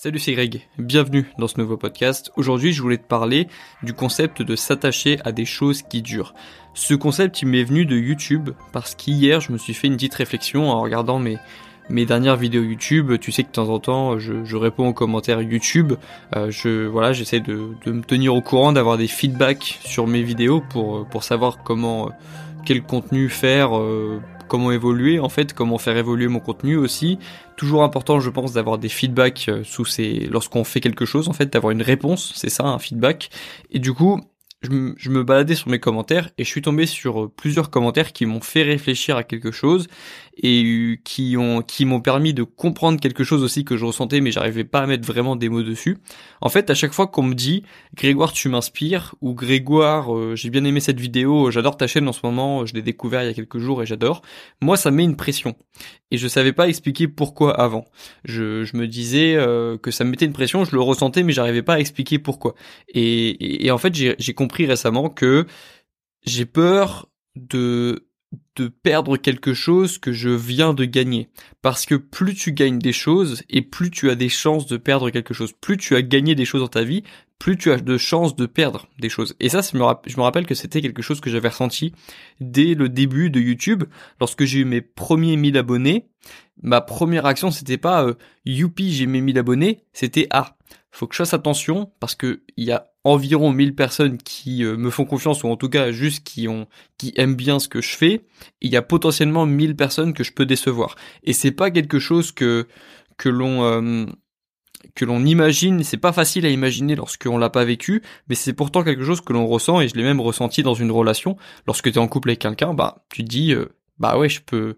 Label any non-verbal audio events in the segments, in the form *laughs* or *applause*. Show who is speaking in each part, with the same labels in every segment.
Speaker 1: Salut, c'est Greg. Bienvenue dans ce nouveau podcast. Aujourd'hui, je voulais te parler du concept de s'attacher à des choses qui durent. Ce concept, il m'est venu de YouTube parce qu'hier, je me suis fait une petite réflexion en regardant mes, dernières vidéos YouTube. Tu sais que de temps en temps, je, réponds aux commentaires YouTube. Euh, je, voilà, j'essaie de, me tenir au courant, d'avoir des feedbacks sur mes vidéos pour, savoir comment, quel contenu faire, euh, comment évoluer en fait, comment faire évoluer mon contenu aussi. Toujours important, je pense, d'avoir des feedbacks euh, sous ces lorsqu'on fait quelque chose en fait, d'avoir une réponse, c'est ça, un feedback. Et du coup, je, me baladais sur mes commentaires et je suis tombé sur euh, plusieurs commentaires qui m'ont fait réfléchir à quelque chose et euh, qui ont qui m'ont permis de comprendre quelque chose aussi que je ressentais mais j'arrivais pas à mettre vraiment des mots dessus. En fait, à chaque fois qu'on me dit Grégoire tu m'inspires ou Grégoire euh, j'ai bien aimé cette vidéo, j'adore ta chaîne en ce moment, je l'ai découvert il y a quelques jours et j'adore. Moi, ça met une pression et je savais pas expliquer pourquoi avant. Je, je me disais que ça me mettait une pression, je le ressentais mais j'arrivais pas à expliquer pourquoi. Et, et, et en fait, j'ai compris récemment que j'ai peur de de perdre quelque chose que je viens de gagner. Parce que plus tu gagnes des choses et plus tu as des chances de perdre quelque chose. Plus tu as gagné des choses dans ta vie, plus tu as de chances de perdre des choses. Et ça, je me rappelle que c'était quelque chose que j'avais ressenti dès le début de YouTube. Lorsque j'ai eu mes premiers 1000 abonnés, ma première action, c'était pas euh, youpi, j'ai mes 1000 abonnés, c'était ah, faut que je fasse attention parce que il y a environ 1000 personnes qui euh, me font confiance ou en tout cas juste qui ont qui aiment bien ce que je fais, il y a potentiellement 1000 personnes que je peux décevoir. Et c'est pas quelque chose que que l'on euh, que l'on imagine, c'est pas facile à imaginer lorsqu'on l'a pas vécu, mais c'est pourtant quelque chose que l'on ressent et je l'ai même ressenti dans une relation. Lorsque tu es en couple avec quelqu'un, bah tu dis euh, bah ouais, je peux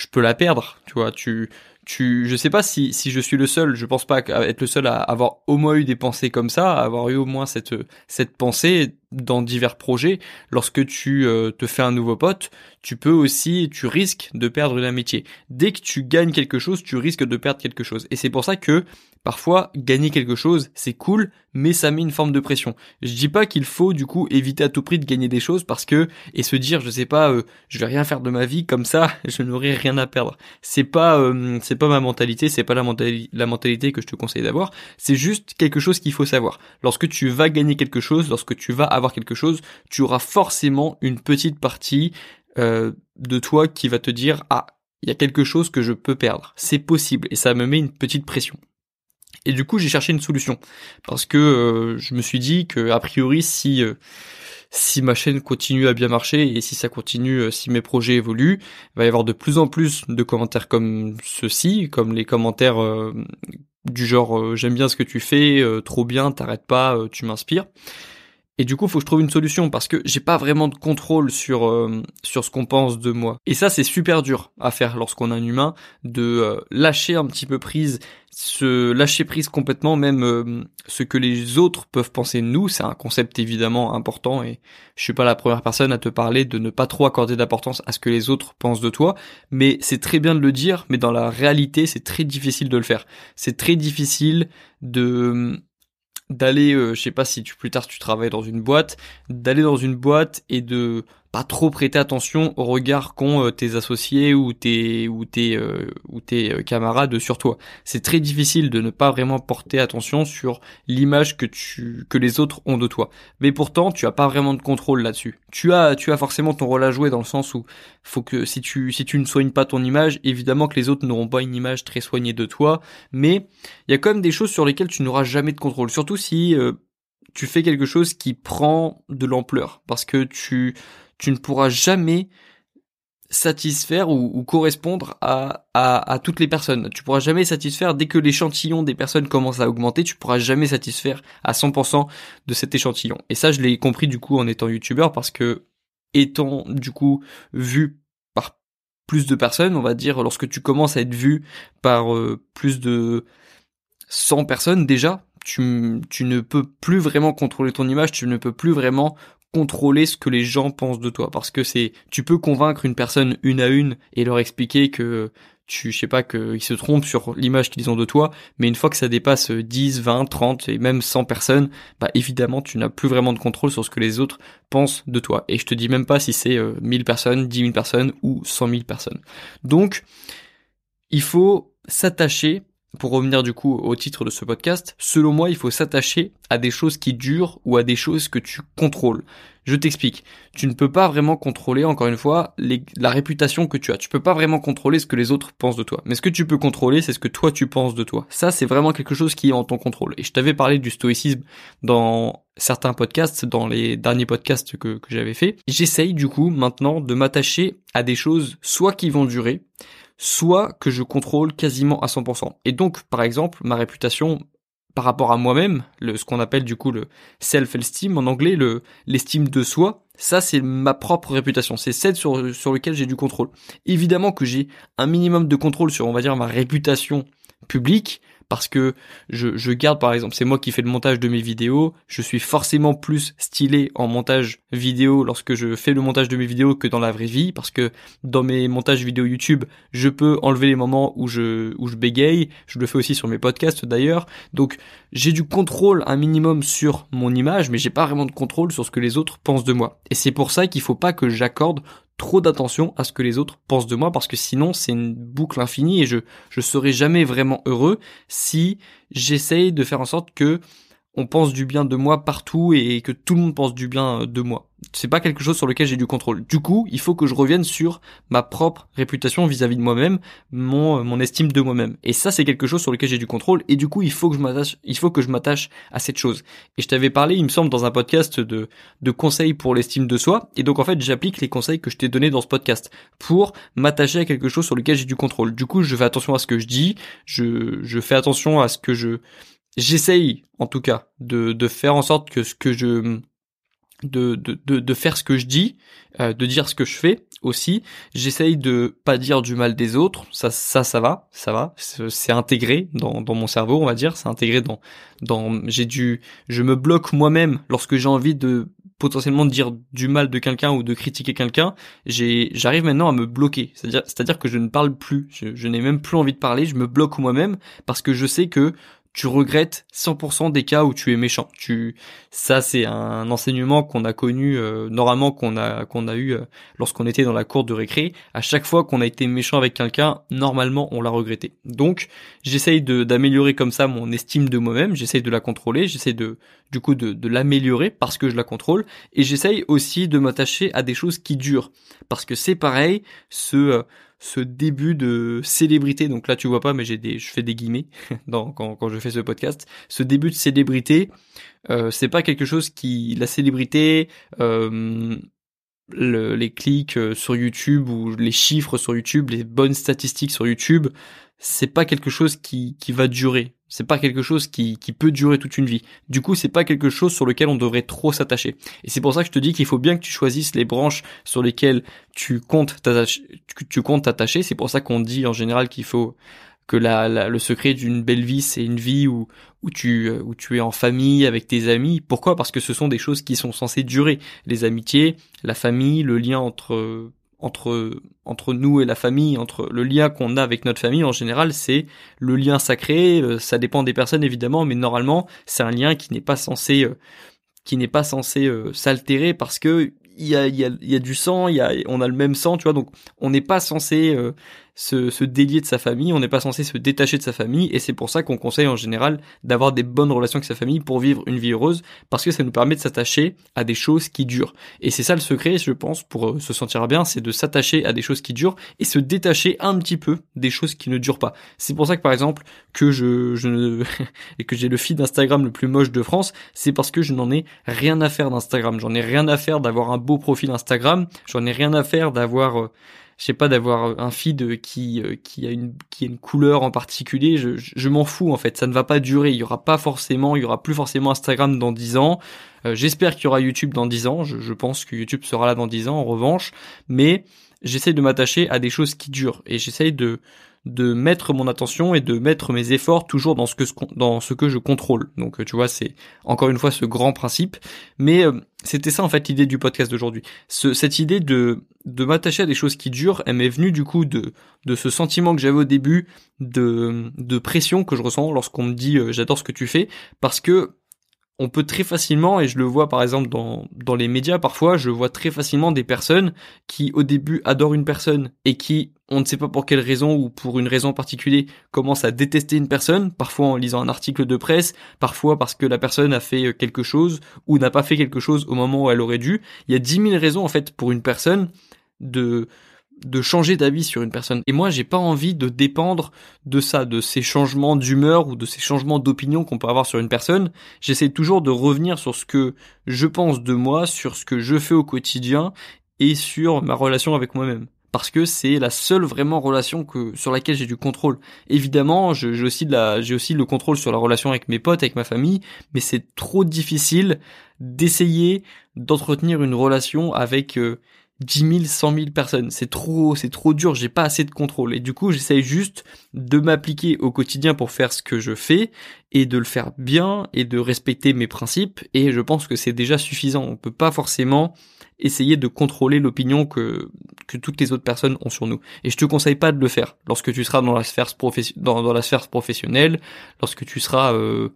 Speaker 1: je peux la perdre, tu vois, tu tu, je sais pas si, si je suis le seul, je pense pas être le seul à avoir au moins eu des pensées comme ça, à avoir eu au moins cette, cette pensée dans divers projets. Lorsque tu euh, te fais un nouveau pote, tu peux aussi, tu risques de perdre une amitié. Dès que tu gagnes quelque chose, tu risques de perdre quelque chose. Et c'est pour ça que Parfois, gagner quelque chose, c'est cool, mais ça met une forme de pression. Je dis pas qu'il faut du coup éviter à tout prix de gagner des choses parce que et se dire, je sais pas, euh, je vais rien faire de ma vie comme ça, *laughs* je n'aurai rien à perdre. C'est pas, euh, c'est pas ma mentalité, c'est pas la, mentalité que je te conseille d'avoir. C'est juste quelque chose qu'il faut savoir. Lorsque tu vas gagner quelque chose, lorsque tu vas avoir quelque chose, tu auras forcément une petite partie euh, de toi qui va te dire, ah, il y a quelque chose que je peux perdre. C'est possible et ça me met une petite pression. Et du coup, j'ai cherché une solution parce que euh, je me suis dit que a priori, si euh, si ma chaîne continue à bien marcher et si ça continue, euh, si mes projets évoluent, il va y avoir de plus en plus de commentaires comme ceux-ci, comme les commentaires du genre j'aime bien ce que tu fais, trop bien, t'arrêtes pas, tu m'inspires. Et du coup, faut que je trouve une solution parce que j'ai pas vraiment de contrôle sur euh, sur ce qu'on pense de moi. Et ça, c'est super dur à faire lorsqu'on est un humain de euh, lâcher un petit peu prise, se lâcher prise complètement, même euh, ce que les autres peuvent penser de nous. C'est un concept évidemment important et je suis pas la première personne à te parler de ne pas trop accorder d'importance à ce que les autres pensent de toi. Mais c'est très bien de le dire, mais dans la réalité, c'est très difficile de le faire. C'est très difficile de d'aller, euh, je sais pas si tu plus tard tu travailles dans une boîte, d'aller dans une boîte et de pas trop prêter attention au regard qu'ont euh, tes associés ou tes ou tes euh, ou tes euh, camarades sur toi. C'est très difficile de ne pas vraiment porter attention sur l'image que tu que les autres ont de toi. Mais pourtant, tu as pas vraiment de contrôle là-dessus. Tu as tu as forcément ton rôle à jouer dans le sens où faut que si tu si tu ne soignes pas ton image, évidemment que les autres n'auront pas une image très soignée de toi, mais il y a quand même des choses sur lesquelles tu n'auras jamais de contrôle, surtout si tu fais quelque chose qui prend de l'ampleur parce que tu tu ne pourras jamais satisfaire ou, correspondre à, toutes les personnes. Tu pourras jamais satisfaire dès que l'échantillon des personnes commence à augmenter, tu pourras jamais satisfaire à 100% de cet échantillon. Et ça, je l'ai compris du coup en étant youtubeur parce que étant du coup vu par plus de personnes, on va dire, lorsque tu commences à être vu par euh, plus de 100 personnes déjà, tu ne peux plus vraiment contrôler ton image, tu ne peux plus vraiment contrôler ce que les gens pensent de toi. Parce que c'est tu peux convaincre une personne une à une et leur expliquer que tu je sais pas qu'ils se trompent sur l'image qu'ils ont de toi. Mais une fois que ça dépasse 10, 20, 30 et même 100 personnes bah évidemment tu n'as plus vraiment de contrôle sur ce que les autres pensent de toi. Et je te dis même pas si c'est 1000 euh, personnes, 10 000 personnes ou 100 000 personnes. Donc il faut s'attacher pour revenir du coup au titre de ce podcast, selon moi, il faut s'attacher à des choses qui durent ou à des choses que tu contrôles. Je t'explique. Tu ne peux pas vraiment contrôler, encore une fois, la réputation que tu as. Tu peux pas vraiment contrôler ce que les autres pensent de toi. Mais ce que tu peux contrôler, c'est ce que toi tu penses de toi. Ça, c'est vraiment quelque chose qui est en ton contrôle. Et je t'avais parlé du stoïcisme dans certains podcasts, dans les derniers podcasts que, que j'avais fait. J'essaye du coup maintenant de m'attacher à des choses soit qui vont durer, soit que je contrôle quasiment à 100%. Et donc, par exemple, ma réputation par rapport à moi-même, ce qu'on appelle du coup le self-esteem en anglais, le l'estime de soi, ça c'est ma propre réputation, c'est celle sur, sur lequel j'ai du contrôle. Évidemment que j'ai un minimum de contrôle sur, on va dire, ma réputation publique, parce que je, je garde par exemple, c'est moi qui fais le montage de mes vidéos, je suis forcément plus stylé en montage vidéo lorsque je fais le montage de mes vidéos que dans la vraie vie, parce que dans mes montages vidéo YouTube, je peux enlever les moments où je, où je bégaye, je le fais aussi sur mes podcasts d'ailleurs, donc j'ai du contrôle un minimum sur mon image, mais j'ai pas vraiment de contrôle sur ce que les autres pensent de moi. Et c'est pour ça qu'il faut pas que j'accorde trop d'attention à ce que les autres pensent de moi parce que sinon c'est une boucle infinie et je je serai jamais vraiment heureux si j'essaye de faire en sorte que on pense du bien de moi partout et que tout le monde pense du bien de moi c'est pas quelque chose sur lequel j'ai du contrôle. Du coup, il faut que je revienne sur ma propre réputation vis-à-vis de moi-même, mon, mon estime de moi-même. Et ça, c'est quelque chose sur lequel j'ai du contrôle. Et du coup, il faut que je m'attache, il faut que je m'attache à cette chose. Et je t'avais parlé, il me semble, dans un podcast de, conseils pour l'estime de soi. Et donc, en fait, j'applique les conseils que je t'ai donnés dans ce podcast pour m'attacher à quelque chose sur lequel j'ai du contrôle. Du coup, je fais attention à ce que je dis, je fais attention à ce que je, j'essaye, en tout cas, de, de faire en sorte que ce que je, de, de, de, faire ce que je dis, euh, de dire ce que je fais aussi. J'essaye de pas dire du mal des autres. Ça, ça, ça va, ça va. C'est intégré dans, dans mon cerveau, on va dire. C'est intégré dans, dans. J'ai dû. Je me bloque moi-même lorsque j'ai envie de potentiellement dire du mal de quelqu'un ou de critiquer quelqu'un. J'arrive maintenant à me bloquer. C'est-à-dire, c'est-à-dire que je ne parle plus. Je, je n'ai même plus envie de parler. Je me bloque moi-même parce que je sais que tu regrettes 100% des cas où tu es méchant. Tu, ça c'est un enseignement qu'on a connu euh, normalement qu'on a qu'on a eu euh, lorsqu'on était dans la cour de récré. À chaque fois qu'on a été méchant avec quelqu'un, normalement on l'a regretté. Donc j'essaye d'améliorer comme ça mon estime de moi-même. J'essaye de la contrôler. J'essaye de du coup de, de l'améliorer parce que je la contrôle. Et j'essaye aussi de m'attacher à des choses qui durent parce que c'est pareil. Ce euh, ce début de célébrité, donc là tu vois pas, mais j'ai des, je fais des guillemets *laughs* dans, quand, quand je fais ce podcast. Ce début de célébrité, euh, c'est pas quelque chose qui, la célébrité, euh, le, les clics euh, sur YouTube ou les chiffres sur YouTube, les bonnes statistiques sur YouTube, c'est pas quelque chose qui, qui va durer. C'est pas quelque chose qui, qui peut durer toute une vie. Du coup, c'est pas quelque chose sur lequel on devrait trop s'attacher. Et c'est pour ça que je te dis qu'il faut bien que tu choisisses les branches sur lesquelles tu comptes t'attacher. C'est pour ça qu'on dit en général qu'il faut que la, le secret d'une belle vie, c'est une vie où, où tu, où tu es en famille avec tes amis. Pourquoi? Parce que ce sont des choses qui sont censées durer. Les amitiés, la famille, le lien entre entre entre nous et la famille, entre le lien qu'on a avec notre famille en général, c'est le lien sacré. Euh, ça dépend des personnes évidemment, mais normalement c'est un lien qui n'est pas censé euh, qui n'est pas censé euh, s'altérer parce que il y a, y, a, y a du sang, y a, on a le même sang, tu vois, donc on n'est pas censé se, délier de sa famille, on n'est pas censé se détacher de sa famille, et c'est pour ça qu'on conseille en général d'avoir des bonnes relations avec sa famille pour vivre une vie heureuse, parce que ça nous permet de s'attacher à des choses qui durent. Et c'est ça le secret, je pense, pour euh, se sentir bien, c'est de s'attacher à des choses qui durent et se détacher un petit peu des choses qui ne durent pas. C'est pour ça que par exemple que je, je *laughs* et que j'ai le feed d'Instagram le plus moche de France, c'est parce que je n'en ai rien à faire d'Instagram. J'en ai rien à faire d'avoir un beau profil Instagram. J'en ai rien à faire d'avoir euh, je sais pas d'avoir un feed qui euh, qui a une qui a une couleur en particulier je, je, m'en fous en fait. Ça ne va pas durer. Il y aura pas forcément il y aura plus forcément Instagram dans 10 ans. Euh, j'espère qu'il y aura YouTube dans 10 ans. Je, je, pense que YouTube sera là dans 10 ans en revanche. Mais j'essaie de m'attacher à des choses qui durent. Et j'essaie de de mettre mon attention et de mettre mes efforts toujours dans ce que dans ce que je contrôle. Donc tu vois, c'est encore une fois ce grand principe. Mais euh, c'était ça en fait l'idée du podcast d'aujourd'hui. Ce, cette idée de de m'attacher à des choses qui durent, elle m'est venue du coup de de ce sentiment que j'avais au début de de pression que je ressens lorsqu'on me dit euh, j'adore ce que tu fais parce que on peut très facilement, et je le vois par exemple dans, les médias parfois, je vois très facilement des personnes qui au début adorent une personne et qui, on ne sait pas pour quelle raison ou pour une raison particulière, commencent à détester une personne, parfois en lisant un article de presse, parfois parce que la personne a fait quelque chose ou n'a pas fait quelque chose au moment où elle aurait dû. Il y a dix mille raisons en fait pour une personne de de changer d'avis sur une personne. Et moi, j'ai pas envie de dépendre de ça, de ces changements d'humeur ou de ces changements d'opinion qu'on peut avoir sur une personne. J'essaie toujours de revenir sur ce que je pense de moi, sur ce que je fais au quotidien et sur ma relation avec moi-même. Parce que c'est la seule vraiment relation que sur laquelle j'ai du contrôle. Évidemment, j'ai aussi j'ai aussi le contrôle sur la relation avec mes potes, avec ma famille, mais c'est trop difficile d'essayer d'entretenir une relation avec euh, 10 000, 100 000 personnes. C'est trop, c'est trop dur, j'ai pas assez de contrôle. Et du coup, j'essaye juste de m'appliquer au quotidien pour faire ce que je fais et de le faire bien et de respecter mes principes. Et je pense que c'est déjà suffisant. On peut pas forcément essayer de contrôler l'opinion que, que toutes les autres personnes ont sur nous. Et je te conseille pas de le faire lorsque tu seras dans la sphère, dans, dans professionnelle, lorsque tu seras euh,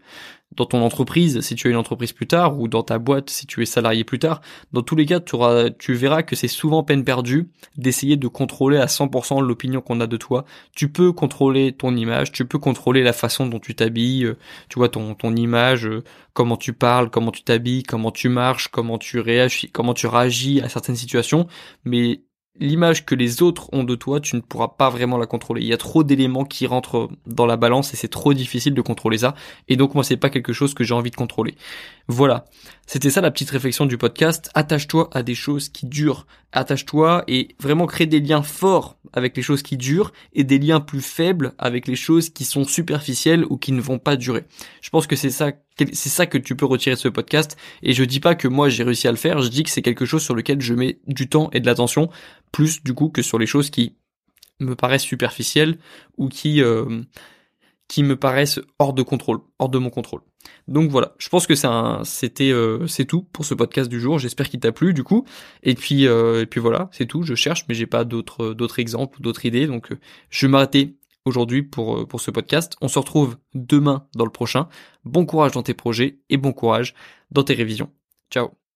Speaker 1: dans ton entreprise si tu as une entreprise plus tard ou dans ta boîte si tu es salarié plus tard. Dans tous les cas, tu, verras que c'est souvent peine perdue d'essayer de contrôler à 100% l'opinion qu'on a de toi. Tu peux contrôler ton image, tu peux contrôler la façon dont tu t'habilles, euh, tu vois ton ton image, euh, comment tu parles, comment tu t'habilles, comment tu marches, comment tu réagis, comment tu réagis à certaines situations, mais l'image que les autres ont de toi, tu ne pourras pas vraiment la contrôler. Il y a trop d'éléments qui rentrent dans la balance et c'est trop difficile de contrôler ça. Et donc moi c'est pas quelque chose que j'ai envie de contrôler. Voilà. C'était ça la petite réflexion du podcast. Attache-toi à des choses qui durent. Attache-toi et vraiment crée des liens forts avec les choses qui durent et des liens plus faibles avec les choses qui sont superficielles ou qui ne vont pas durer. Je pense que c'est ça c'est ça que tu peux retirer de ce podcast et je dis pas que moi j'ai réussi à le faire, je dis que c'est quelque chose sur lequel je mets du temps et de l'attention plus du coup que sur les choses qui me paraissent superficielles ou qui euh, qui me paraissent hors de contrôle, hors de mon contrôle. Donc voilà, je pense que c'est c'était euh, c'est tout pour ce podcast du jour. J'espère qu'il t'a plu du coup. Et puis euh, et puis voilà, c'est tout. Je cherche, mais j'ai pas d'autres d'autres exemples, d'autres idées. Donc je vais m'arrêter aujourd'hui pour pour ce podcast. On se retrouve demain dans le prochain. Bon courage dans tes projets et bon courage dans tes révisions. Ciao.